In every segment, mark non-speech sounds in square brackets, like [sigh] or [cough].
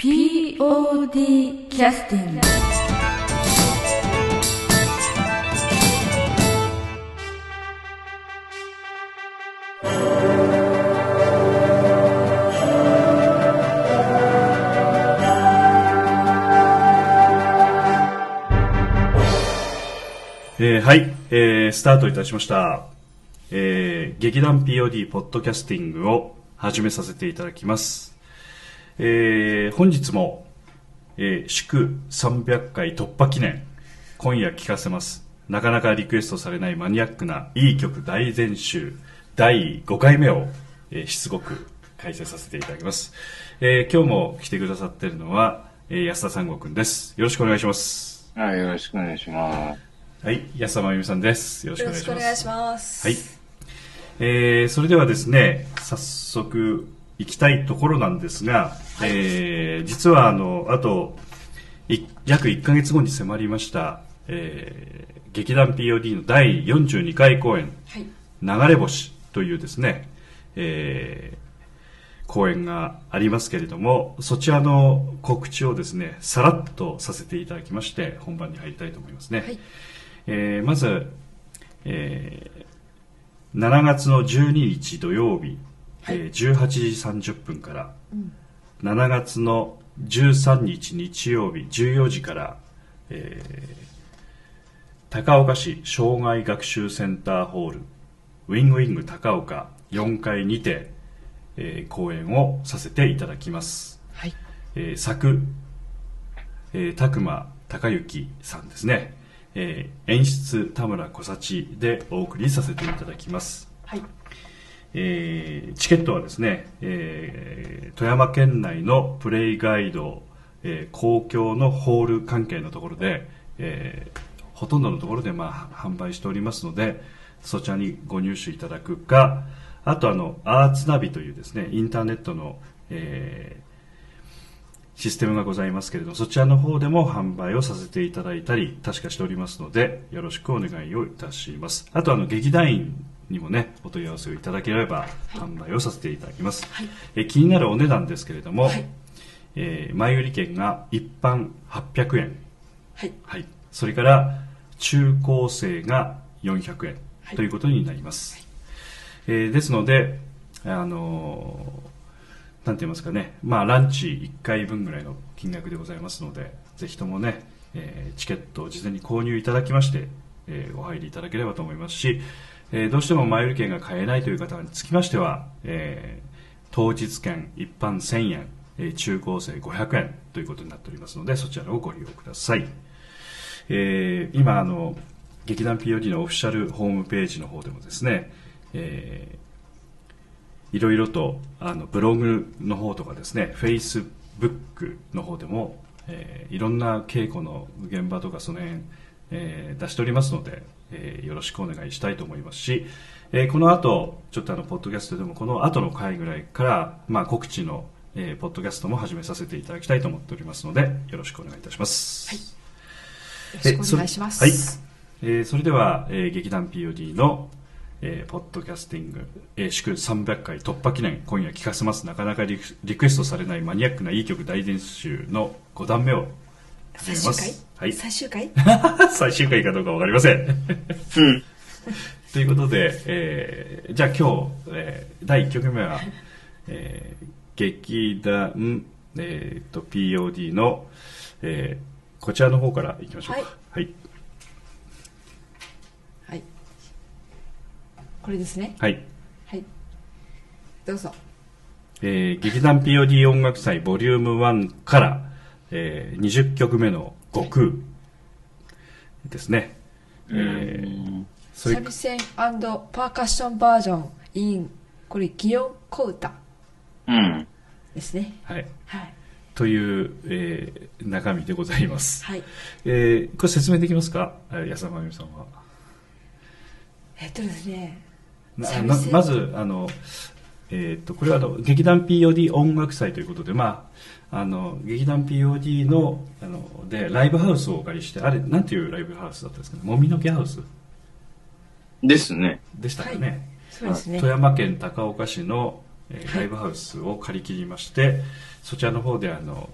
POD キャスティングえーはい、えースタートいたしました。えー劇団 POD ポッドキャスティングを始めさせていただきます。えー本日も、えー祝300回突破記念、今夜聴かせます。なかなかリクエストされないマニアックないい曲大全集第5回目を、えーしつこく開催させていただきます。えー今日も来てくださっているのは、えー安田三郷くんです。よろしくお願いします。はい、よろしくお願いします。はい、安田真由美さんです。よろしくお願いします。しくお願いします。はい。えー、それではですね、早速行きたいところなんですが、えー、実はあの、あと、い約1ヶ月後に迫りました、えー、劇団 POD の第42回公演、はい。流れ星というですね、えー公演がありますけれども、そちらの告知をですね、さらっとさせていただきまして、本番に入りたいと思いますね。はいえーまず、えー7月の12日土曜日、はいえー18時30分から、7月の13日日曜日14時から、えー高岡市障害学習センターホールウィングウィング高岡4階にて、えー講演をさせていただきます、はい。えー作、えー、拓磨孝之さんですね、えー演出田村小幸でお送りさせていただきますはい。えーチケットはですね、えー富山県内のプレイガイド、えー公共のホール関係のところで、えほとんどのところで、まあ、販売しておりますのでそちらにご入手いただくかあとあのアーツナビというですねインターネットの、えシステムがございますけれどもそちらの方でも販売をさせていただいたり確かしておりますのでよろしくお願いをいたします。あとあの劇団員にもねお問い合わせをいただければ販売をさせていただきます、はい。え気になるお値段ですけれども、はい。えー前売り券が一般800円、はい。はい、それから中高生が400円。はい。ということになります、えーですのであのーなんて言いますかね、まあ、ランチ1回分ぐらいの金額でございますので、ぜひともね、えーチケットを事前に購入いただきまして、えーお入りいただければと思いますし、えーどうしても前売り券が買えないという方につきましては、えー当日券一般1000円、えー中高生500円ということになっておりますので、そちらをご利用ください。えー今あの劇団 POD のオフィシャルホームページの方でもですね、えーいろいろとあのブログの方とかですね、フェイスブックの方でも、えーいろんな稽古の現場とかその辺、えー出しておりますので、えーよろしくお願いしたいと思いますし、えーこの後、ちょっとあの、ポッドキャストでもこの後の回ぐらいから、まあ、告知の、えーポッドキャストも始めさせていただきたいと思っておりますので、よろしくお願いいたします。はいよろしくお願いします。はい。えーそれでは、えー劇団 POD の、えーポッドキャスティング、えー祝300回突破記念、今夜聴かせます。なかなかリクリクエストされないマニアックないい曲大伝集の5段目を始めます。はい。最終回？[laughs] 最終回かどうかわかりません。うん。[laughs] ということで、えーじゃあ今日、えー第1曲目は、えー劇団、えーと POD の、えーこちらの方からいきましょうか。はい。はい。これですね？はい。はい。どうぞ。えー劇団 POD 音楽祭ボリューム1から、えー20曲目の悟空ですね。えー三味線パーカッションバージョン in これ擬音小歌うん。ですね。はい。はい。という、えー中身でございます。はい。えーこれ説明できますか？えー安田真由美さんは。えっとですね。まずあの、えー、とこれはあの劇団 POD 音楽祭ということで、まあ、あの劇団 POD のあのでライブハウスをお借りしてあれなんていうライブハウスだったんですかね？もみの木ハウス？ですね。でしたかね、そうですね富。山県高岡市の、えーはいライブハウスを借り切りましてそちらの方であの、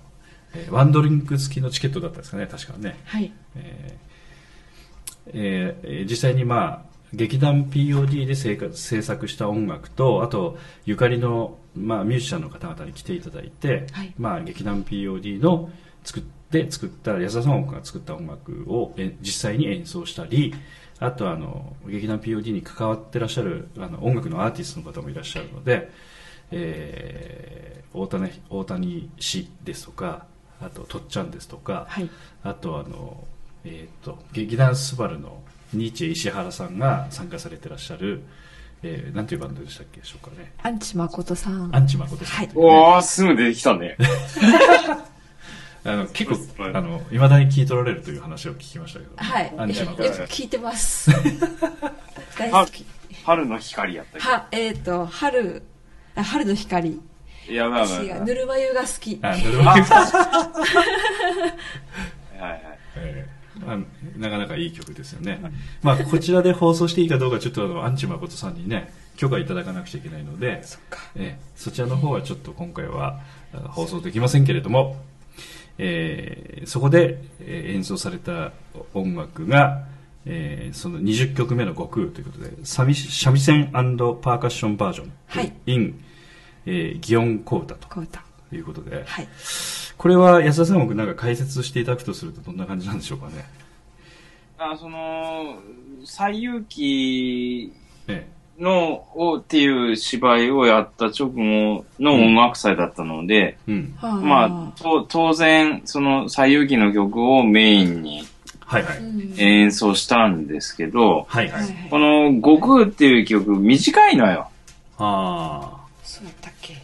えーワンドリンク付きのチケットだったんですかね、確かね。はい。えーえーえー実際にまあ劇団 POD で制作制作した音楽とあとゆかりの、まあ、ミュージシャンの方々に来ていただいて、はいまあ、劇団 POD の作って作った安田さんが作った音楽をえ実際に演奏したりあとあの劇団 POD に関わってらっしゃるあの音楽のアーティストの方もいらっしゃるので、えー大谷大谷氏ですとかあととっちゃんですとか、はい。あとあの、えー、と劇団スバルのニーチェ石原さんが参加されてらっしゃる、えーなんていうバンドでしたっけでしょうかねアンチ誠さん。アンチ誠さん、はいおー、すぐ出てきたね。[laughs] あの結構あの未だに聞い取られるという話を聞きましたけど、はい。アンチよく誠さん聞いてます。[laughs] 大好き。春の光やったっけ？は、えっ、と、春、あ春の光。いやば私がいやばい。ぬるま湯が好き。あなるほど [laughs] はいはい。えーあのなかなかいい曲ですよね、まあ、こちらで放送していいかどうかちょっとあのアンチ誠さんにね許可いただかなくちゃいけないのでそっか。えーそちらの方はちょっと今回はあ放送できませんけれども、えーそこで、えー演奏された音楽が、えーその20曲目の悟空ということで三味線パーカッションバージョン、はい。in、えー擬音小歌と。こうだ。いうことで、はい。これは安田さん僕なんか解説していただくとするとどんな感じなんでしょうかね。あその、西遊記えの、をっていう芝居をやった直後の音楽祭だったので、えうん。はまあ、と当然、その西遊記の曲をメインにはいはい、うん演奏したんですけど、はいはい、この悟空っていう曲短いのよ。あそうだったっけ？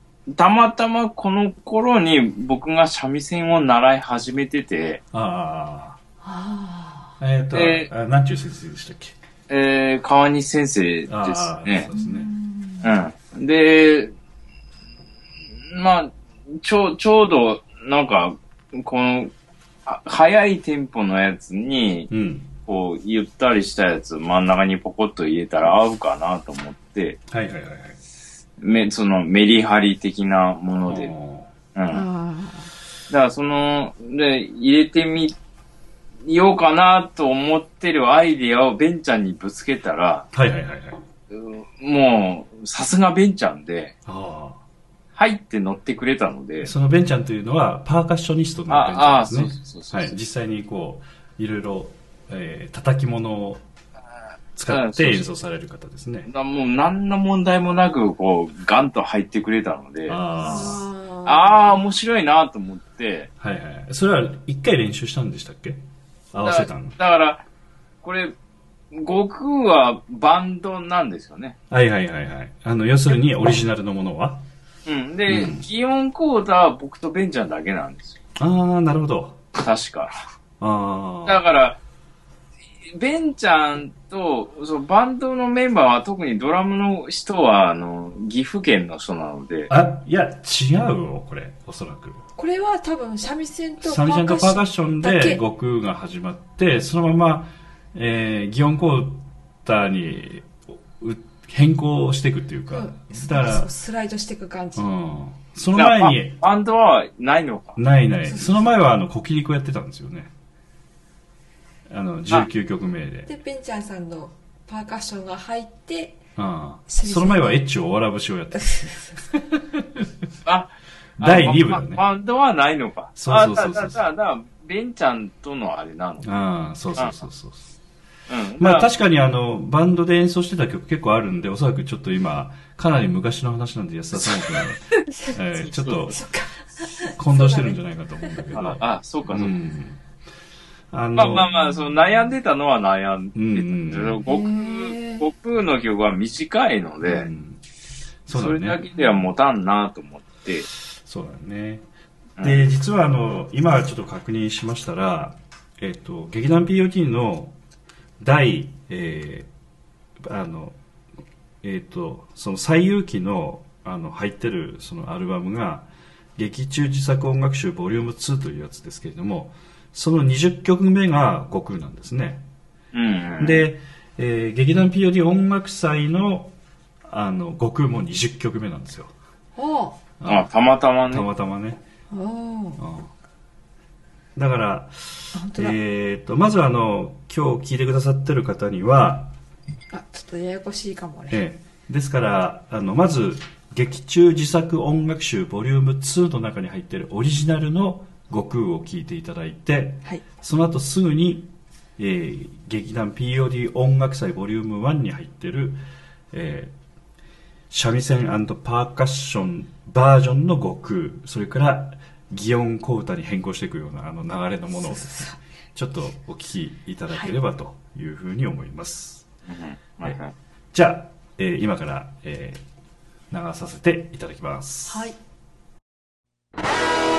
たまたまこの頃に僕が三味線を習い始めてて、あああえっ、と、えあなんちゅう先生でしたっけ？えー、川西先生ですああねそう。ですね。うん。で、まあ、ちょ、ちょうど、なんか、この、あ速いテンポのやつに、うん。こう、ゆったりしたやつ真ん中にポコッと入れたら合うかなと思って、はいはいはいはいめ、そのメリハリ的なもので。おうん。あ。だあからその、で、入れてみようかなと思ってるアイディアをベンちゃんにぶつけたら、ーはいはいはいはいもう、さすがベンちゃんで、あはいって乗ってくれたのであ、そのベンちゃんというのはパーカッショニストのベンちああ、ゃんですねそうそうそう。はい、実際にこういろいろ、えー、叩き物を使って演奏される方ですね。だもう何の問題もなく、こう、ガンと入ってくれたので、ああああー、面白いなと思って、あはいはい。それは一回練習したんでしたっけ？合わせたの。だだから、これ、悟空はバンドなんですよね。はいはいはいはい。あの要するにオリジナルのものは？うん。で、うん。擬音コーダは僕とベンちゃんだけなんですよ。ああなるほど。確か。ああだから、ベンちゃんと、そう、バンドのメンバーは特にドラムの人は、あの、岐阜県の人なので、あいや違うよこれおそらく。これは多分三味線とサミちゃんとパーカッションで悟空が始まってそのまま、えー、擬音コータにう変更していくっていうか、うん。だからそうスライドしていく感じ。うん、その前にバンドはないのか。ないない。その前はあのコキリコやってたんですよねあの19曲目で。で、ベンちゃんさんのパーカッションが入って、ああ。その前はエッチおわら節をやってた。あ、[laughs] 第二部だね。ババンドはないのか。そうそうそうそう。あだだだだから、ベンちゃんとのあれなの。ああそうそうそうそう。うん。まあ確かにあのバンドで演奏してた曲結構あるんでおそらくちょっと今かなり昔の話なんで安田さん君は、[laughs] えーちょっと。混同してるんじゃないかと思うんだけど。あ、あ、そうか、そうか。うんあのまあまあまあ、その悩んでたのは悩んでた。うん。その悟へー。空、悟空の曲は短いので、うん。そうそれだけでは持たんなと思って、そうだね。うん。で実はあの今ちょっと確認しましたら、えっ、と、劇団 POD の第、えーあの、えっ、と、その最有機の、あの、入ってるそのアルバムが、劇中自作音楽集ボリューム2というやつですけれども、その20曲目が悟空なんですね。うんうん。、で、えー劇団 POD 音楽祭の、あの、悟空も20曲目なんですよ。おーあ、たまたまねた。またまね。だから。えー、とまずあの今日聞いてくださってる方には、あ、ちょっとややこしいかもね。ええですからあのまず劇中自作音楽集ボリューム2の中に入っているオリジナルの悟空を聴いていただいてはい。その後すぐに、えー劇団 POD 音楽祭ボリューム1に入っている、えー三味線パーカッションバージョンの悟空それから擬音小歌に変更していくようなあの流れのものをちょっとお聞きいただければというふうに思います、はい。じゃあ、えー今から、えー流させていただきますはい。「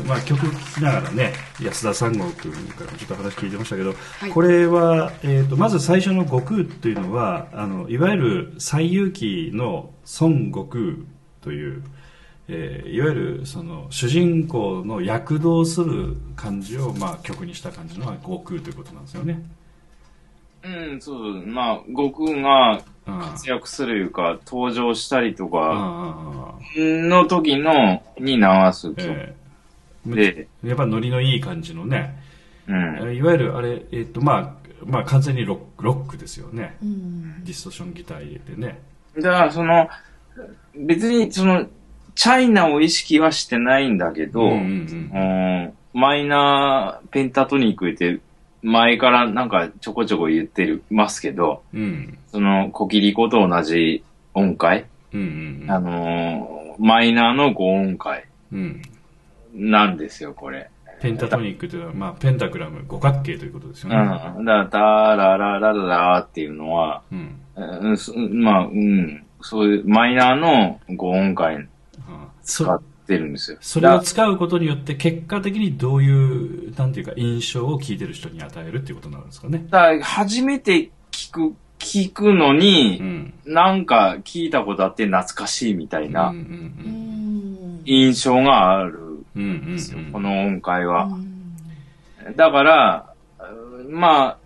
まあ、曲聴きながらね、安田三郷君からもちょっと話聞いてましたけど、はい。これは、えーと、まず最初の悟空というのは、あの、いわゆる西遊記の孫悟空という、えーいわゆるその主人公の躍動する感じを、まあ、曲にした感じのが悟空ということなんですよね。うん、そう、まあ、悟空がうん。活躍するいうか、登場したりとうんか、の時の、に流す曲えーで、やっぱノリのいい感じのね、うん。いわゆるあれ、えっ、と、まあ、まあ、完全にロックロックですよね。うん。ディストーションギター入れてね。だから、その、別に、その、チャイナを意識はしてないんだけど、うんうんうんマイナーペンタトニックって前からなんかちょこちょこ言ってるますけど、うん。うん。そのコキリコと同じ音階、うんうんあのーマイナーの5音階うん。なんですよ、これ。ペンタトニックというのは、まあ、ペンタグラム、五角形ということですようん。ね。だから、タラララララっていうのは、うん。うんそまあ、うん、そういうマイナーの5音階うん使そってるんですよ。それをだ使うことによって、結果的にどういう、なんていうか、印象を聞いてる人に与えるっていうことなんですかね。だから初めて聞く、聞くのに、うん。なんか聞いたことあって懐かしいみたいな。印象があるうん。うんこの音階は。うんだから、うんまあ、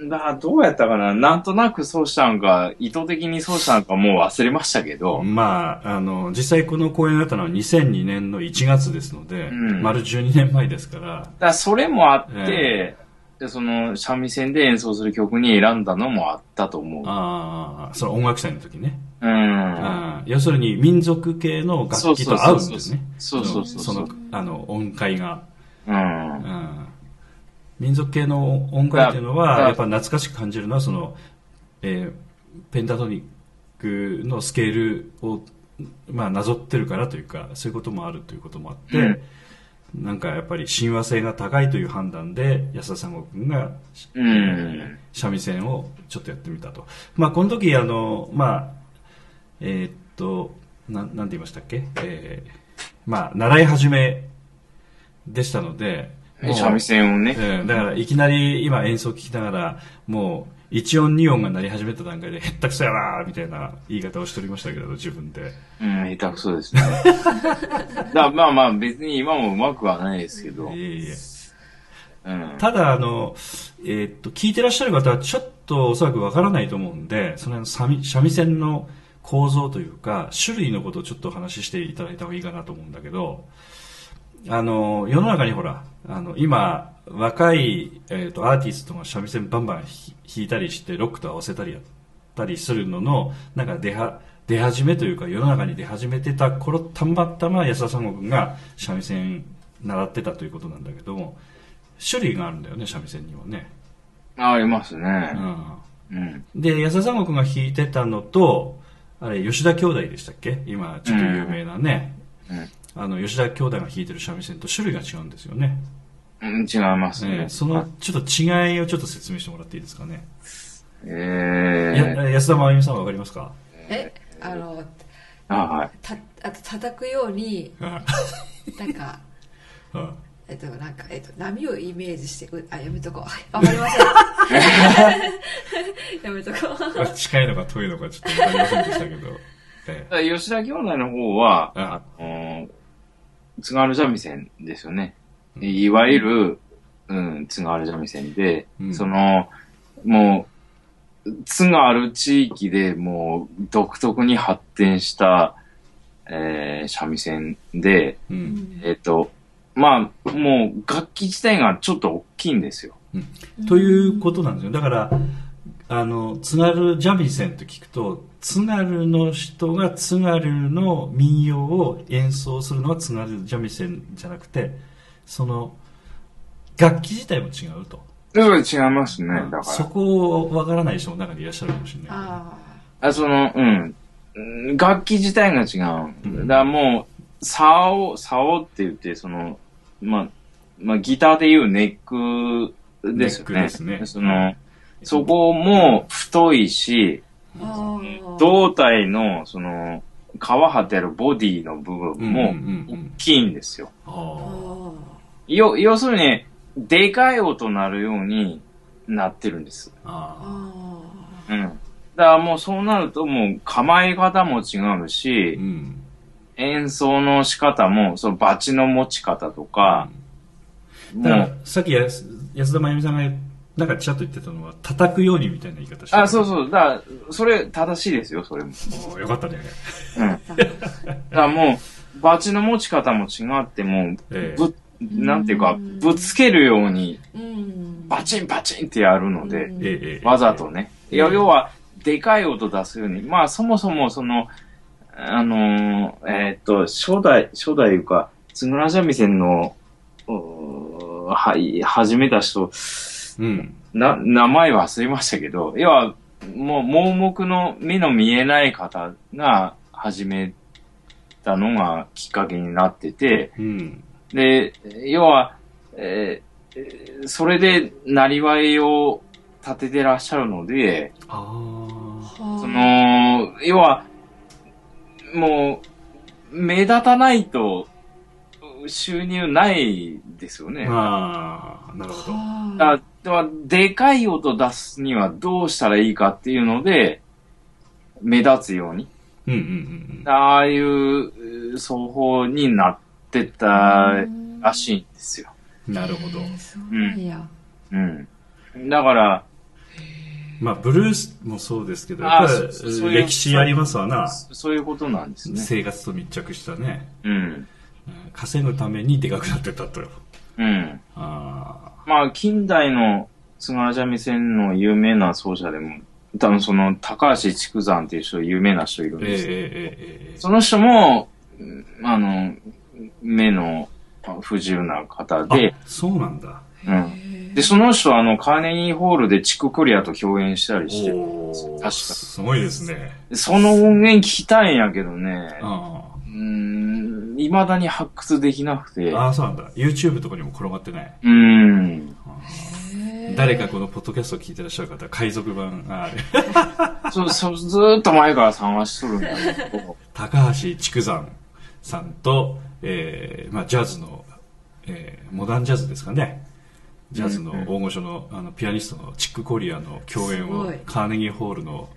うんだどうやったかななんとなくそうしたんか、意図的にそうしたんかもう忘れましたけど、まあ、あの、実際この公演があったのは2002年の1月ですので、うん丸12年前ですから、だからそれもあって、えでその三味線で演奏する曲に選んだのもあったと思う。ああ、その音楽祭の時ね。要するに民族系の楽器と合うんですね。そうそうそうそうその、あの、音階が。うん。うん民族系の音階っていうのは、だやっぱ懐かしく感じるのは、その、えーペンタトニックのスケールを、まあ、なぞってるからというか、そういうこともあるということもあって、うんなんかやっぱり親和性が高いという判断で、安田三郷君が、うん。三味線をちょっとやってみたと。まあ、この時、あの、まあ、えーっと、なん、なんて言いましたっけ？えーまあ、習い始めでしたので、三味線をね。ええだから、いきなり今演奏聞きながら、もう、1音2音が鳴り始めた段階で、へったくそやなーみたいな言い方をしておりましたけど、自分で。うん、下手くそですね。[laughs] だまあまあ別に今もうまくはないですけど。いえいえ。うん。ただ、あの、えーっと、聞いてらっしゃる方はちょっとおそらくわからないと思うんで、その三味線の構造というか、種類のことをちょっとお話ししていただいた方がいいかなと思うんだけど、あの、世の中にほら、あの、今、若い、えーっと、アーティストが三味線バンバンひ弾いたりして、ロックと合わせたりやったりするのの、なんか出は、出始めというか、世の中に出始めてた頃、たまたま安田三郷君が三味線習ってたということなんだけども、種類があるんだよね、三味線にはね。ありますね。ううん。ん。で、安田三郷君が弾いてたのと、あれ、吉田兄弟でしたっけ？今、ちょっと有名なね。うんあの、吉田兄弟が弾いてる三味線と種類が違うんですよね。うん、違いますね。ええその、ちょっと違いをちょっと説明してもらっていいですかね？えや安田真由美さんわかりますか？え、あの、ー、あ、はい。た、あと叩くように、あなんか、あえっと、なんか、えっと、波をイメージして、うあ、やめとこう。は [laughs] いわかりません。[laughs] やめとこう。あ近いのか遠いのかちょっとわかりませんでしたけど。吉田兄弟の方は、ああの津軽三味線ですよね。いわゆる、うん、津軽三味線で、うんその、もう、津軽地域でもう独特に発展した、えー、三味線で、えうん。えっ、と、まあ、もう楽器自体がちょっと大きいんですよ。ということなんですよ。だから、あの、津軽三味線と聞くと、津軽の人が津軽の民謡を演奏するのは津軽三味線じゃなくて、その、楽器自体も違うと。だから違いますね、だかそこをわからない人も中にいらっしゃるかもしれない。あら。あその、うん。うん楽器自体が違う。うんだからもう、竿、竿って言って、その、まあ、まあ、ギターでいうネックですよね。ネックですねその、そこも太いし。胴体の、その、皮張ってあるボディの部分うんも大きいんですよ。よ、要するに、でかい音鳴るようになってるんです。ああうん。だからもうそうなるともう構え方も違うー。しう、ん。演奏の仕方も、そのバチの持ち方とか、もだからう、さっき安田真由美さんがなんかちらっと言ってたのは叩くようにみたいな言い方してあ、そううそう。だから、それ正しいですよ、それも。よかったねうん。だからもう、バチの持ち方も違って、もう、ええぶ、なんていうか、うんぶつけるように、うん。バチンバチンってやるので、うんえわざとね。要は、でかい音出すように。まあ、そもそも、その、あのーえーっと、初代、初代いうか、津村三味線の、はい、始めた人、うん。な、名前忘れましたけど、要は、もう、盲目の目の見えない方が始めたのがきっかけになってて、うん。で、要は、えーえーそれで、なりわいを立ててらっしゃるので、ああ。その、要は、もう、目立たないと、収入ないですよね。ああなるほどだからでかい音出すにはどうしたらいいかっていうので、目立つように。うんうんうんああいう奏法になってたらしいんですよ。うんなるほどそうなんや。うん。だから、まあブルースもそうですけどあやっぱり歴史ありますわなそそういうことなんですね。生活と密着したねうん。うん稼ぐためにでかくなってたとうん。あまあ、近代の津軽三味線の有名な奏者でも、多分その高橋筑山っていう人、有名な人いるんですよ。えええその人も、うんあの、目の不自由な方で、あそうなんだうん。で、その人はあの、カーネギーホールでチククリアと共演したりしてるおー確かすごいですねでその音源聞きたいんやけどね、あうーん、未だに発掘できなくて、あああそうなんだ。YouTube とかにも転がってない。うん。誰かこのポッドキャストを聞いてらっしゃる方は海賊版がある。[laughs] そ、そ、ずーっと前から探しとるんだけど、高橋筑山さんと、えーまあ、ジャズの、えーモダンジャズですかねジャズの大御所のあのピアニストのチック・コリアの共演をカーネギーホールの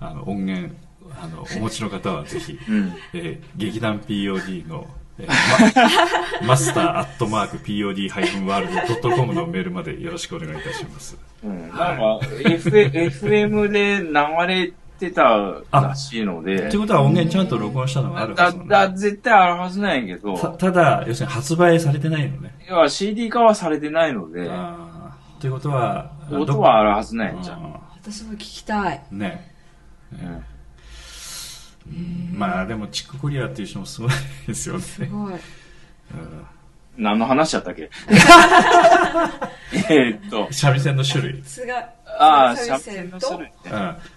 あの音源あのお持ちの方は [laughs] ぜひ、うん。えー劇団 POD の、えーまマスターアットマーク POD-world.com のメールまでよろしくお願いいたします。うん、なんか、F、FM で流れてたらしいので。という、ことは音源ちゃんと録音したのがあるはだ、ずだだ、絶対あるはずなんやけど、たただ要するに発売されてないのね。要は CD 化はされてないので、ということは音はあるはずなんやじゃん。あ私も聞きたい。ーね。うん。まあでもチックコリアっていう人もすごいですよね。すごい。うん。何の話やったっけ？[laughs] えーっと、三味線の種類、つが、ああ、三味線と線の種類ね。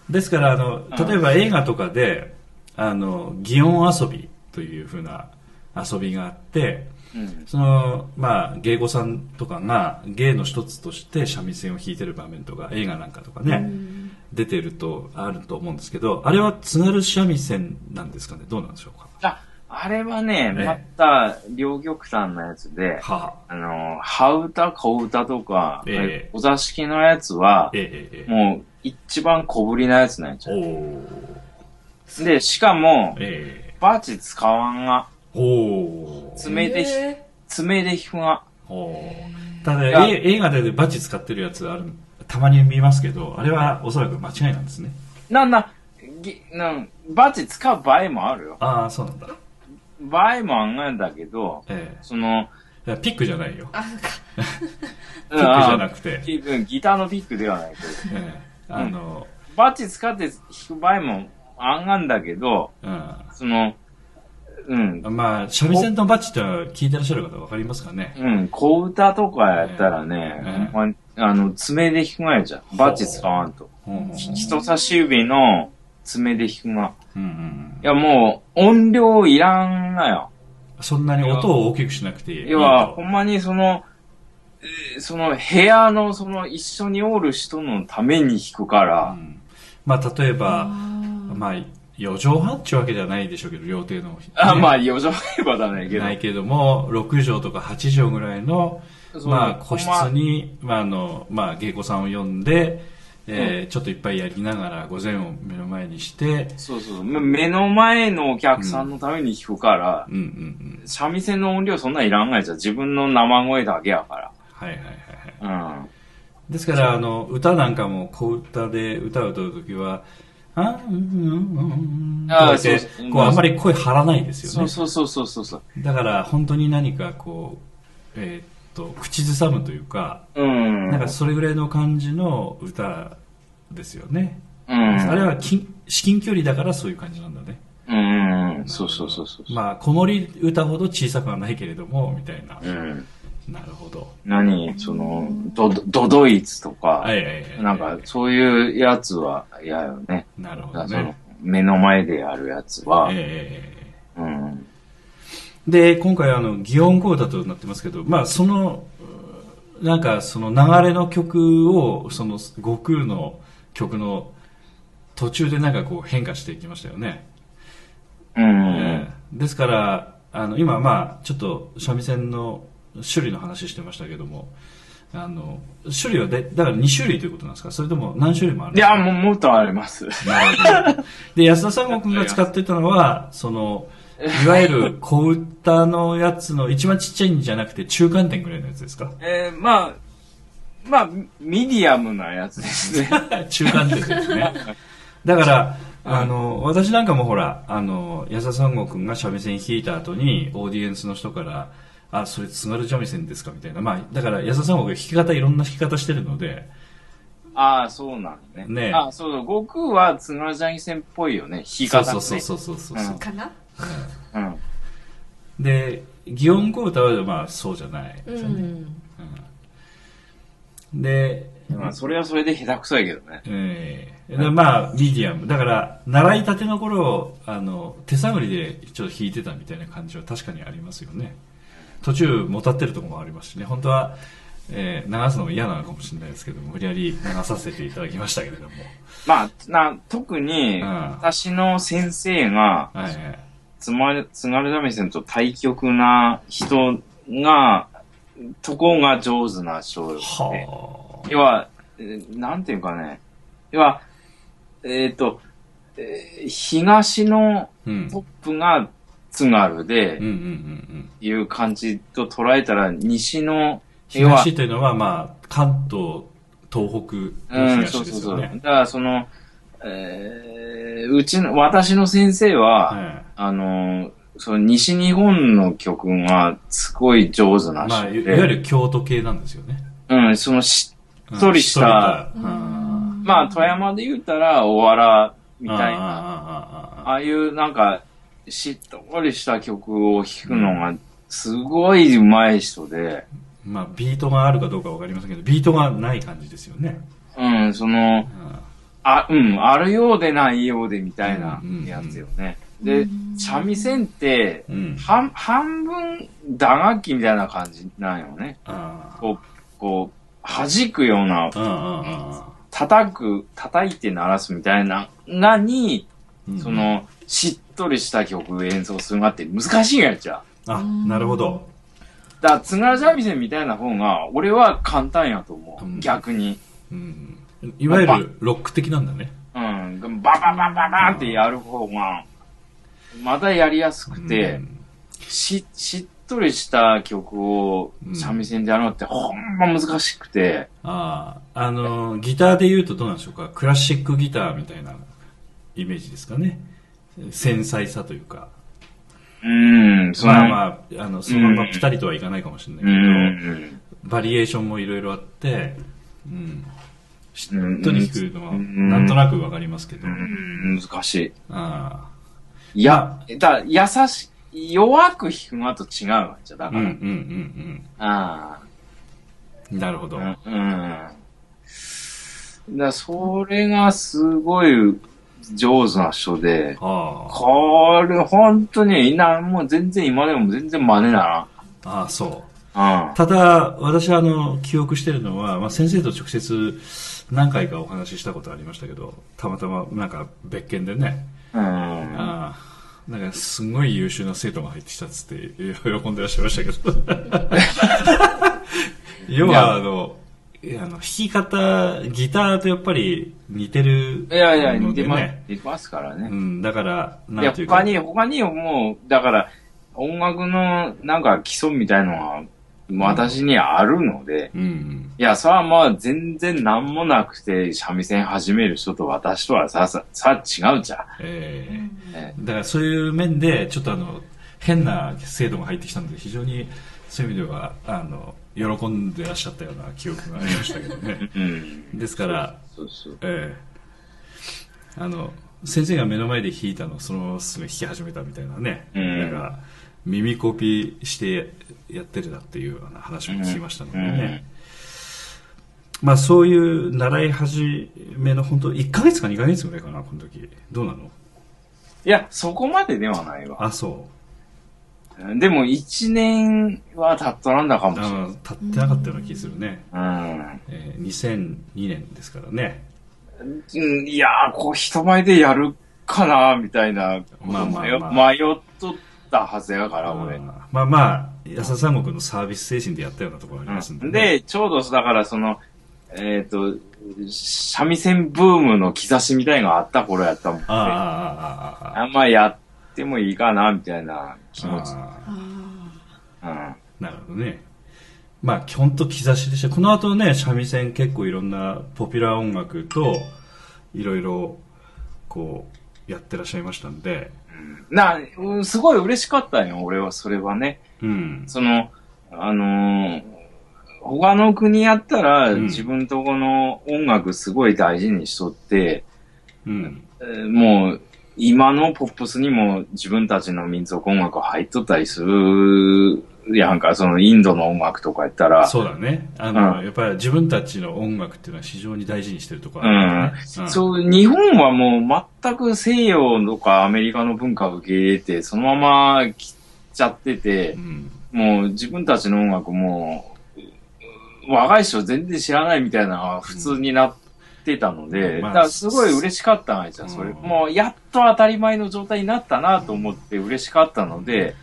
うん、ですからあの例えば映画とかであの擬音遊びというふうな遊びがあってうん。そのまあ芸妓さんとかが芸の一つとして三味線を弾いてる場面とか映画なんかとかね、出てるとあると思うんですけどあれは津軽三味線なんですかね？どうなんでしょうか？あ、あれはね、ええまた、両極端なやつで、は。ああの、羽歌、小歌とか、ええ。お座敷のやつは、えええええもう、一番小ぶりなやつなんやちえゃう。で、しかも、えバチ使わんが、えおー。爪でひ、え爪で弾くが、ただ映画でバチ使ってるやつあるたまに見ますけどあれはおそらく間違いなんですね。なんだ、ぎなんバチ使う場合もあるよ。ああそうなんだ場合もあんがんだけど、えその、えいやピックじゃないよ。あ、そっか。[laughs] ピックじゃなくて、ギうんギターのピックではないけど、ええ。あの、バチ使って弾く場合もあんがんだけど、その、うん、うん、まあ三味線のバチって聞いてらっしゃる方わかりますかね。うん、小歌とかやったらね、ええ。あの、爪で弾くがやじゃん。バチ使わんと。人差し指の爪で弾くが。うんうんいや、もう、音量いらんがよ。そんなに音を大きくしなくていい要は、とほんまにその、えーその部屋のその一緒におる人のために弾くから、うんまあ例えばまあ4畳半っていうわけじゃないでしょうけど、料亭の。あ、ねまあ、余剰へばだねけど。ないけども、6畳とか8畳ぐらいの、そうまあ、個室に、まあ、あの、まあ、芸妓さんを呼んで、えーちょっといっぱいやりながら、午前を目の前にして、そうそう。目の前のお客さんのために弾くから、うんうんうん。三味線の音量そんないらんがいじゃん。自分の生声だけやかはいはいはいはい。ら。うん。ですから、あの、歌なんかも、小歌で歌を歌うときは、あうんうんうんあそうこう、あんまり声張らないですよね。そうそうそうそうそうそう。だから、本当に何かこう、えーっと、口ずさむというか、うん。なんかそれぐらいの感じの歌ですよね。うん。あれは近至近距離だからそういう感じなんだね。うん。そうそうそうそう。まあ、子守歌ほど小さくはないけれども、みたいな。うん。なるほど。何？その、ド、ドドイツとか、はいはいはい。なんか、そういうやつは嫌よね。なるほどね。目の前でやるやつは、ええうん。で、今回あの、擬音語だとなってますけど、まあ、その、うなんかその流れの曲を、その悟空の曲の途中でなんかこう変化していきましたよね。うん。ええですから、あの、今まあ、ちょっと三味線の種類の話してましたけども、あの、種類はで、だから2種類ということなんですか？それとも何種類もあるんですか？いや、もう、もっとあります。なるほど。で、安田三悟君が使ってたのは、その、[laughs] いわゆる小歌のやつの一番ちっちゃいんじゃなくて中間点ぐらいのやつですか？えー、まあ、まあ、ミディアムなやつですね。[laughs] 中間点ですね。だから、あの、私なんかもほら、あの、安田三悟君が三味線弾いた後に、オーディエンスの人から、あ、それ津軽三味線ですかみたいな。まあ、だから安田三悟君弾き方いろんな弾き方してるので、ああ、そうなんね。ねあそうそう、悟空は津軽三味線っぽいよね。弾き方、ね。そうそうそうそうそうそう。うんかな？うん。で、擬音語歌はまあそうじゃないですよね。うん。で、まあ、それはそれで下手くそやけどね。ええでまあ、ミディアム。だから、習いたての頃、あの、手探りでちょっと弾いてたみたいな感じは確かにありますよね。途中、もたってるところもありますしね。本当は、えー流すのも嫌なのかもしれないですけども、無理やり流させていただきましたけれども。まあ、な、特に、うん私の先生が、はいはい。つまり、津軽三味線と対極な人が、とこが上手な人で、は要は、えーなんていうかね、要は、えっ、と、えー東の。トップが津軽で。いう感じと捉えたら、西の、東というのは、まあ、関東、東北のうん、東そうそうそう。だですよね。から、その、えー、うちの、私の先生は、あの、その西日本の曲がすごい上手な人で、まあ、いわゆる京都系なんですよね。うん、そのしっとりした、うん、まあ富山で言ったらおわらみたいな、ああいうなんかしっとりした曲を弾くのがすごい上手い人で、うん、まあビートがあるかどうかわかりませんけど、ビートがない感じですよね。うん、その、うん。あ、うん、あるようでないようでみたいなうんやつよね。で、三味線って、うん。半、半分打楽器みたいな感じなんよね。こう、こう、弾くような、叩く、叩いて鳴らすみたいな、がに、うん。その、しっとりした曲を演奏するがって難しいやつじゃ。あ、なるほど。だから、津軽三味線みたいな方が、俺は簡単やと思う。うん逆に。うん。いわゆるロック的なんだね。うん。バババババンってやる方が、またやりやすくて、うんし、しっとりした曲を三味線でやるのってほんま難しくて、ああ、あの、ギターで言うとどうなんでしょうか？クラシックギターみたいなイメージですかね。繊細さというか。うん、その、まあまあ、あの、そのままピタリとはいかないかもしれないけうど、ん、バリエーションもいろいろあって、うん。しうんっとり弾くのは、うんなんとなくわかりますけど。うん、難しい。あいや、だ優しい、弱く弾くのと違うわじゃ、だあ。うんから。うんうんあうん。なるほど。あ、うん。うん。だからそれがすごい上手な人で、あこれ本当に、な、もう全然今でも全然真似だあ。ああ、そな。あただ、私はあの、記憶してるのは、まあ、先生と直接何回かお話ししたことありましたけど、たまたまなんか別件でね、うん。ああなんかすごい優秀な生徒が入ってきたっつって喜んでらっしゃいましたけど。[laughs] 要はあの、いやあの弾き方、ギターとやっぱり似てるいやいや、似てますね。、似てますからねう。ん、だから、いや、なんていうか。他に、他にもう、だから、音楽のなんか基礎みたいのが、私にあるので、うん。いや、それはまあ全然何もなくて三味線始める人と私とはさ、さ、さ、違うじゃん。えええだからそういう面で、ちょっとあの、変な制度が入ってきたので、非常にそういう意味では、あの、喜んでらっしゃったような記憶がありましたけどね。[laughs] うん。ですから、そうそう。ええあの、先生が目の前で弾いたのをそのまますぐ弾き始めたみたいなね。うんなんか、耳コピーしてやってるだっていうような話も聞きましたのでね。まあそういう習い始めの本当1ヶ月か2ヶ月ぐらいかな、この時。どうなの？いや、そこまでではないわ。あ、そでも一年は経っとらんだかう。もしれない。経ってなかったような気するね。うん。えー2002年ですからね。うん、いやー、こう人前でやるかな、みたいな、まあまあまあ迷迷っとったはずやから、俺。まあまあ、安田三国のサービス精神でやったようなところありますんで、ねで、ちょうど、だからその、えっ、と、三味線ブームの兆しみたいのがあった頃やったもんね。ああ、ああ、ああ、ああんまやってもいいかな、みたいな気持ち。あうん。なるほどね。まあ、本当兆しでした。この後ね、三味線結構いろんなポピュラー音楽と、いろいろ、こう、やってらっしゃいましたんで、な、うんすごい嬉しかったんよ、俺は、それはね。うん。その、あのー他の国やったら、うん自分とこの音楽すごい大事にしとって、うん。えーもう、今のポップスにも自分たちの民族音楽入っとったりするやんか、そのインドの音楽とかやったら。そうだね。あの、うんやっぱり自分たちの音楽っていうのは非常に大事にしてるところうあん。うんそう、日本はもう全く西洋とかアメリカの文化を受け入れて、そのまま来ちゃっててう、ん。もう自分たちの音楽も、う若い人全然知らないみたいなのが普通になってたので、うんまあだからすごい嬉しかったんじゃん、それ。うんもうやっと当たり前の状態になったなと思って嬉しかったので、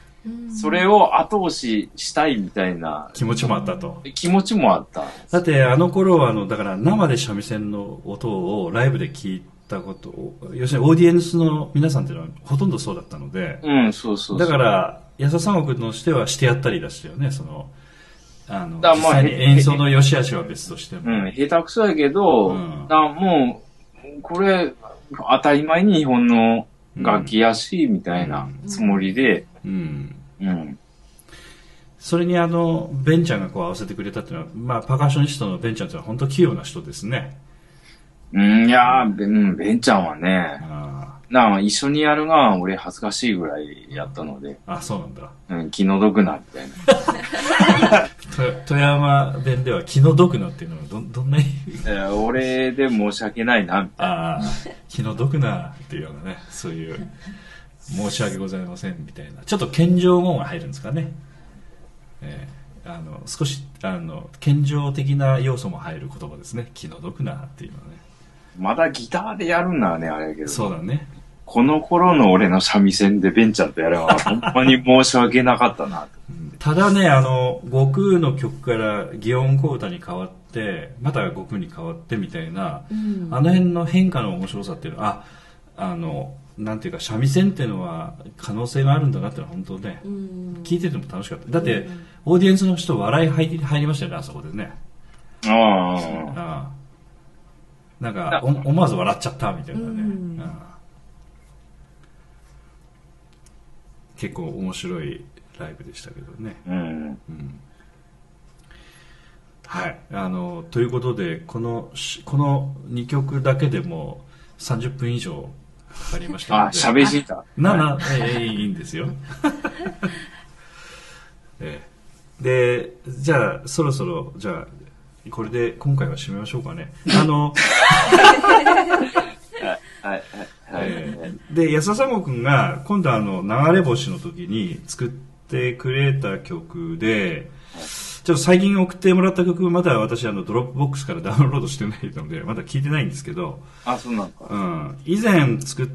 それを後押ししたいみたいな気持ちもあったと。気持ちもあった。だってあの頃はあの、だから生で三味線の音をライブで聞いたことを、要するにオーディエンスの皆さんっていうのはほとんどそうだったので、うん、そうそうそう。だから、安田三国のしてはしてやったりだしたよね、その、あの、実だまあ際に演奏の良し悪しは別としても。うん、下手くそやけど、うんだもう、これ、当たり前に日本の楽器やし、みたいなつもりで、うん。うん。それにあの、ベンちゃんがこう合わせてくれたっていうのは、まあ、パーカッショニストのベンちゃんっていうのは本当器用な人ですね。うん、いやー、べうん、ベンちゃんはね、あなあ、一緒にやるが、俺恥ずかしいぐらいやったので、あ、あそうなんだ。うん、気の毒な、みたいな。[laughs] と富山弁では気の毒なっていうのはど、どんな意味？えー俺で申し訳ないな、みたいああ、気の毒なっていうようなね、そういう、申し訳ございませんみたいな。ちょっと謙譲語が入るんですかね。ええあの、少し、あの、謙譲的な要素も入る言葉ですね。気の毒なっていうのはね。な。まだギターでやるんならね、あれやけど、そうだね。この頃の俺の三味線でベンちゃんとやれば、[laughs] ほんまに申し訳なかったな、と。ただね、あの、悟空の曲から祇園小歌に変わって、また悟空に変わってみたいな、うんあの辺の変化の面白さっていうのは、あ、あの、なんていうか、三味線っていうのは可能性があるんだなってのは本当ね、うん聞いてても楽しかった。だって、オーディエンスの人笑い入り入りましたよね、あそこでね。ああ、なんか、お思わず笑っちゃったみたいなね。うん結構面白いライブでしたけどね。うん。うんはい。あの、ということで、このし、この2曲だけでも30分以上かかりましたあ。喋りすぎた。な、な、ええいいんですよ。[laughs] ええで、じゃあ、そろそろ、じゃあ、これで今回は締めましょうかね。[laughs] あの、はい、はい、はい。えーで、安田三悟くんが、今度あの、流れ星の時に作ってくれた曲で、ちょっと最近送ってもらった曲、まだ私、あの、ドロップボックスからダウンロードしてないので、[laughs] まだ聞いてないんですけど、あ、そうなんか。うん。以前作っ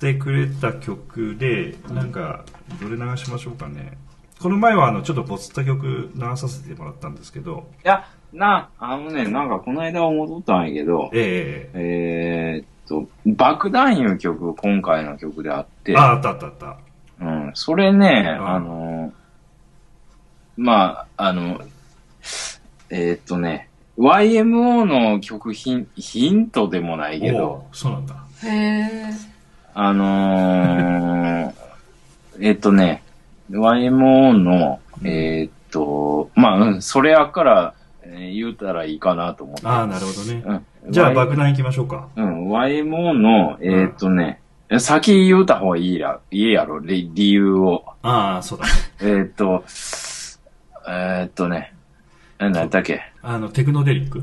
てくれた曲で、なんか、どれ流しましょうかね。この前は、あの、ちょっとボツった曲流させてもらったんですけど、いや、な、あのね、なんかこの間思っったんやけど、えええーっと、爆弾いう曲、今回の曲であって、あ、あったあったあった。うん、それね、うんあの、まあ、あの、えーっとね、YMO の曲ヒンヒントでもないけど、そうなんだ。へえ。あのー、[laughs] えっとね、YMO の、えーっと、まあ、うん、それやから、えー言うたらいいかなと思って。ああ、なるほどね。うん、じゃあ、爆弾行きましょうか。うん、YMO の、えーっとね、先言うた方がいいや、いいやろ、理理由を。ああ、そうだね。[laughs] えーっと、えーっとね、え何やったっけ？あの、テクノデリック？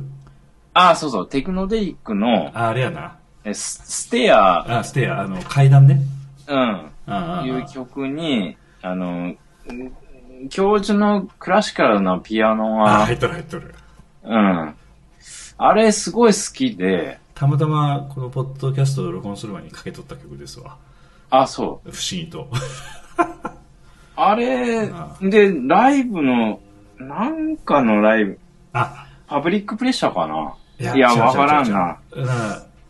ああ、そうそう、テクノデリックの、ああれやな。えスステア、あ、ステア、あの、階段ね。うん、いう曲に、あの、教授のクラシカルなピアノああ、が、入っとる入っとる。うん。あれすごい好きで、たまたま、このポッドキャストを録音する前にかけとった曲ですわ。あ、そう。不思議と。あれあ、で、ライブの、なんかのライブ、あ、パブリックプレッシャーかな？いやわからんな。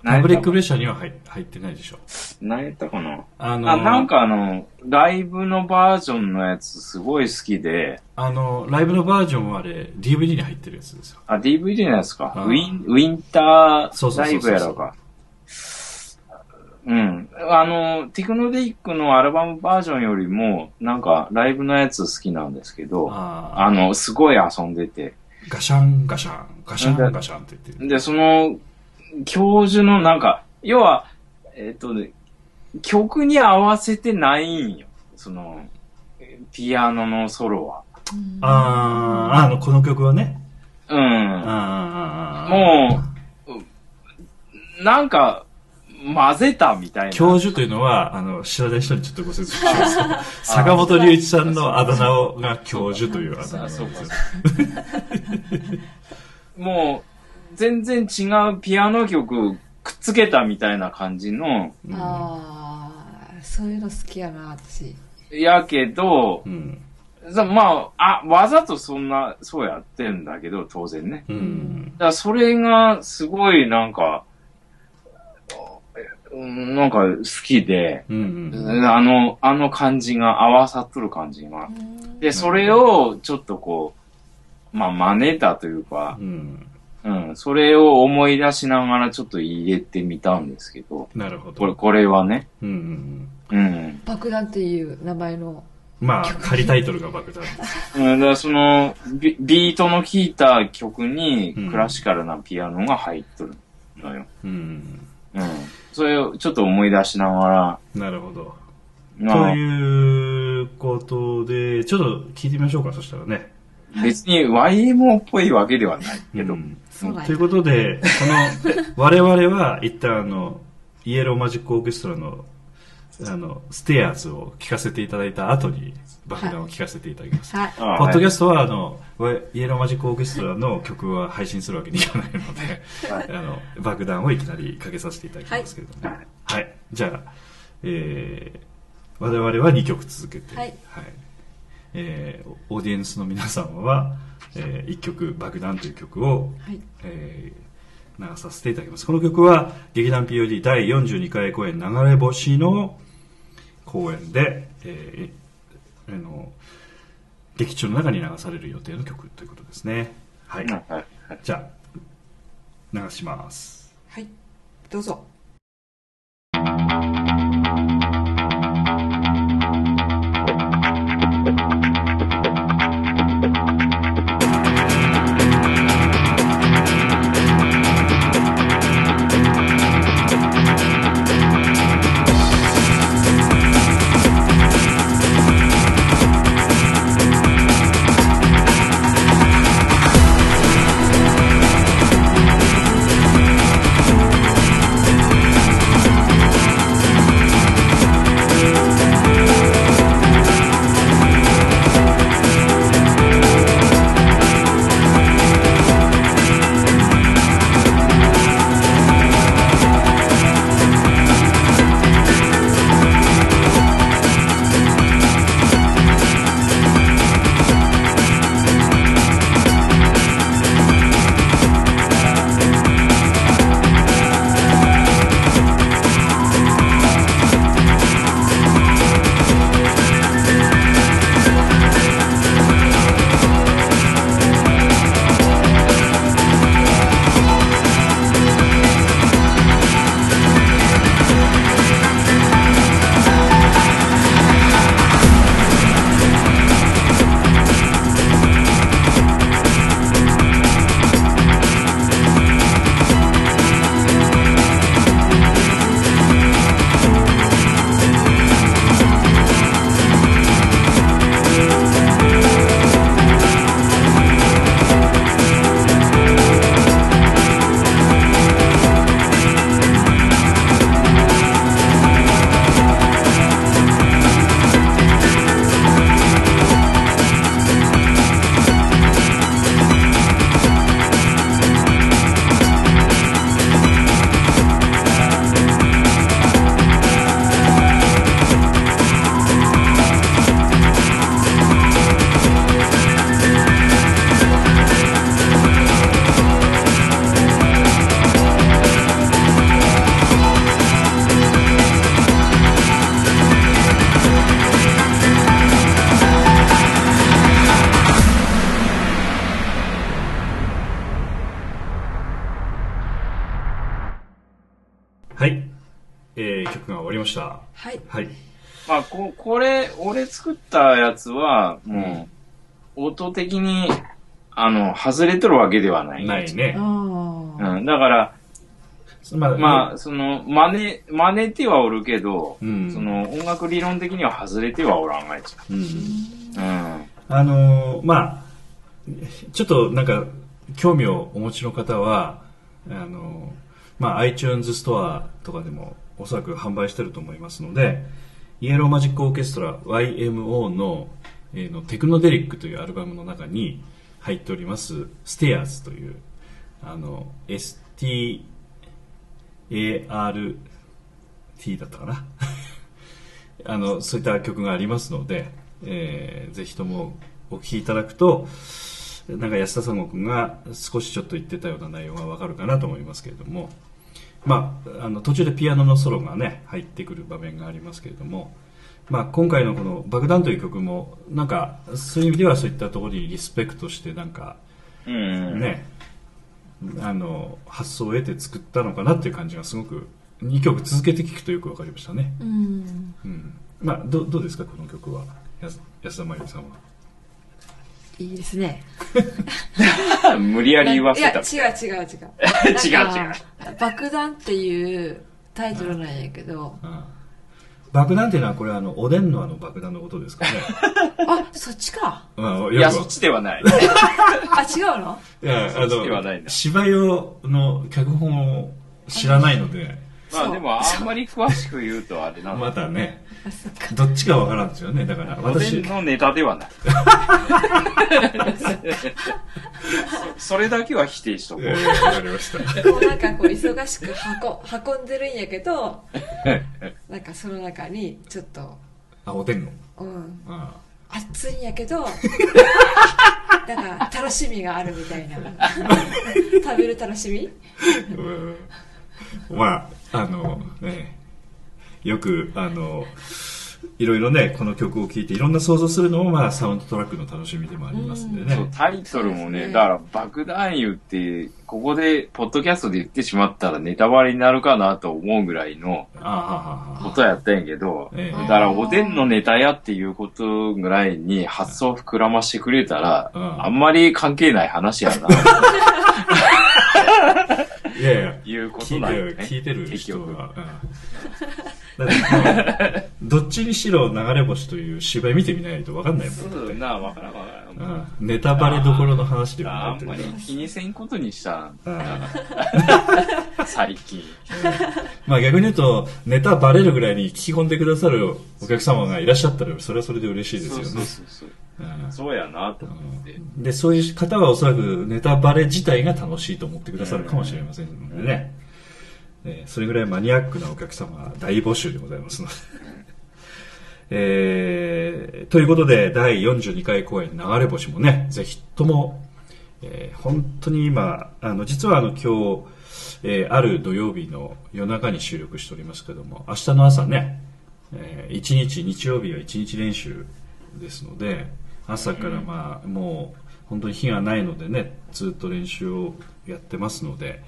パブリックプレッシャーには入入ってないでしょ。何やったかな？あの、あ、なんかあの、ライブのバージョンのやつすごい好きで、あの、ライブのバージョンはあれ、DVD に入ってるやつですよ。あ、DVD のやつか。あウィン、ウィンターライブやろうか。うん。あの、テクノデイックのアルバムバージョンよりも、なんか、ライブのやつ好きなんですけど、ああの、すごい遊んでて。ガシャン、ガシャン、ガシャン、ガシャンって言ってる。で、その、教授のなんか、要は、えっ、とね、曲に合わせてないんよ。その、ピアノのソロは。あーあの、この曲はね。うん。あーもう、なんか、混ぜたみたいな。教授というのは、あの、知らない人にちょっとご説明しますと、坂本龍一さんのあだ名をが教授というあだ名です。もう、全然違うピアノ曲くっつけたみたいな感じの、うんああ、そういうの好きやな、私。やけどう、ん。さまあ、あ、わざとそんな、そうやってんだけど、当然ね。うん。だからそれがすごいなんか、うんなんか好きで、うん。あの、あの感じが合わさっとる感じが。で、それをちょっとこう、まあ真似たというかう、ん。うん、それを思い出しながらちょっと入れてみたんですけど、なるほど。これ、これはね、うんうんうん。うん。爆弾っていう名前の。まあ、仮タイトルが爆弾。うん、だからそのビ、ビートの効いた曲にうんクラシカルなピアノが入っとるのよ。うん。うん。それをちょっと思い出しながら、なるほど。まあ。ということで、ちょっと聞いてみましょうか、そしたらね。別に YMO っぽいわけではないけど、うん。ということで、この、[laughs] 我々は一旦あの、イエローマジックオーケストラの、あの、ステアーズを聴かせていただいた後に、爆弾を聴かせていただきます。はい。あポッドキャスストは、あの、イエローマジックオーケストラの曲は配信するわけにいかないので、はいあの、爆弾をいきなりかけさせていただきますけれども。はい。じゃあ、えー、我々は2曲続けて、はいえーオーディエンスの皆さんは、え1曲、爆弾という曲を、はい。えー流させていただきます。この曲は劇団 POD 第42回公演流れ星の公演で、えーあの劇中の中に流される予定の曲ということですね。はい。はいはいじゃあ、流します。はい。どうぞ。「的に、あの、外れとるわけではない。ないね。うん、だから、まあ、まあ、その、真似、真似てはおるけど、うんその、音楽理論的には外れてはおらんがいちうん。ゃう。うん。あのーまあ、ちょっとなんか、興味をお持ちの方は、あのーまあ、iTunes ストアとかでもおそらく販売してると思いますので、イエローマジックオーケストラ YMO の,、えーのテクノデリックというアルバムの中に入っております、ステアーズという、あの、START だったかな？[laughs] あの、そういった曲がありますので、えーぜひともお聴きいただくと、なんか安田三国が少しちょっと言ってたような内容がわかるかなと思いますけれども、まあ、あの途中でピアノのソロがね、入ってくる場面がありますけれども、まあ、今回のこの爆弾という曲も、なんか、そういう意味ではそういったところにリスペクトして、なんか。ね、あの、発想を得て作ったのかなっていう感じがすごく、2曲続けて聴くとよくわかりましたね。うん。うん。まあ、どどうですか、この曲は？安安田真由美さんは。いいですね。[laughs] 無理やり言わせた。いや、違う違う違う。違う [laughs] なんか爆弾っていうタイトルなんやけど、うん爆弾っていうのはこれあのおでんのあの爆弾のことですかね。[laughs] あ、そっちか。いや、そっちではない。[laughs] あ、違うの？いやあそっちではないんのだ芝居をの脚本を知らないので、まあでも、あんまり詳しく言うとあれなんだまたね。どっちかわからんですよね。だから私のネタではない。[laughs] そそれだけは否定しとこう。えーわかりました。こうなんかこう忙しく運運んでるんやけど、[laughs] なんかその中にちょっと、あ、おでんの？うん、あ暑いんやけど、[laughs] なんか楽しみがあるみたいな。食べる楽しみ？うん [laughs] まあ、あの、ね、よく、あの、いろいろね、この曲を聴いていろんな想像するのも、まあ、サウンドトラックの楽しみでもありますんでね。そう、タイトルもね、だから爆弾言って、ここで、ポッドキャストで言ってしまったらネタバレになるかなと思うぐらいのあはははことやったんやけど、ええ。だからおでんのネタやっていうことぐらいに発想を膨らましてくれたら、うん。あんまり関係ない話やな、[laughs] いやいや、いうこと聞いてる、なんよね。聞いてる人は。うんだってどっちにしろ流れ星という芝居見てみないと分かんないもんそうな、わからんわからん。うんネタバレどころの話でないというんまり気にせんことにした。まあ逆に言うと、ネタバレるぐらいに聞き込んでくださるお客様がいらっしゃったら、それはそれで嬉しいですよね。そうそうそうそう。うんそうやなと思って。で、そういう方はおそらくネタバレ自体が楽しいと思ってくださるかもしれませんのでね。えーそれぐらいマニアックなお客様は大募集でございますので。[laughs] えーということで、第42回公演流れ星もね、ぜひとも、えー本当に今、あの、実はあの今日、えーある土曜日の夜中に収録しておりますけども、明日の朝ね、えー一日、日曜日は一日練習ですので、朝からまあ、もう本当に日がないのでね、ずっと練習をやってますので、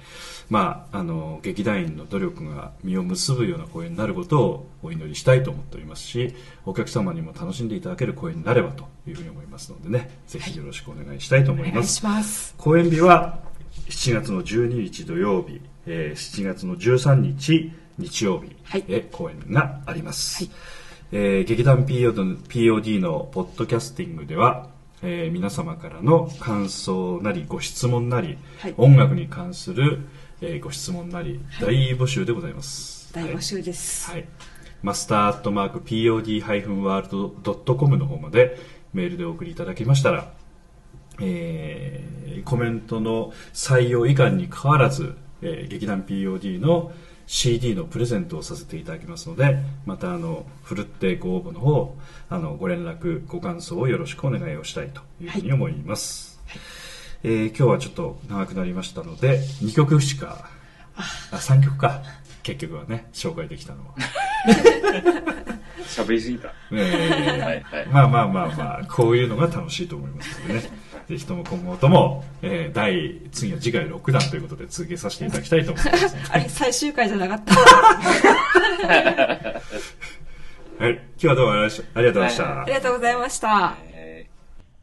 まあ、あの、劇団員の努力が実を結ぶような公演になることをお祈りしたいと思っておりますし、お客様にも楽しんでいただける公演になればというふうに思いますのでね、ぜひよろしくお願いしたいと思います。お願いします。公演日は7月の12日土曜日、えー7月の13日日曜日はいへ公演があります、はいえー劇団 POD, POD のポッドキャスティングでは、えー皆様からの感想なりご質問なり、はい。音楽に関する、えーご質問なり大募集でございます、大募集です。はい、マスターアットマーク POD-WORLD.com の方までメールでお送りいただけましたら、えーコメントの採用以下にかかわらず、えー劇団 POD の CD のプレゼントをさせていただきますのでまたあのふるってご応募の方あのご連絡ご感想をよろしくお願いをしたいというふうに思います、えー今日はちょっと長くなりましたので2曲しかあ。3曲か。結局はね紹介できたのは。[laughs] 喋りすぎた。えーはいはい。まあまあまあまあ、こういうのが楽しいと思いますのでね。ぜひとも今後とも、えー、第、次は次回6弾ということで続けさせていただきたいと思います。[laughs] あれ、最終回じゃなかった。[laughs] はい。今日はどうもありがとうございました。はいありがとうございました。えー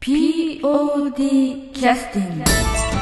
POD キャスティング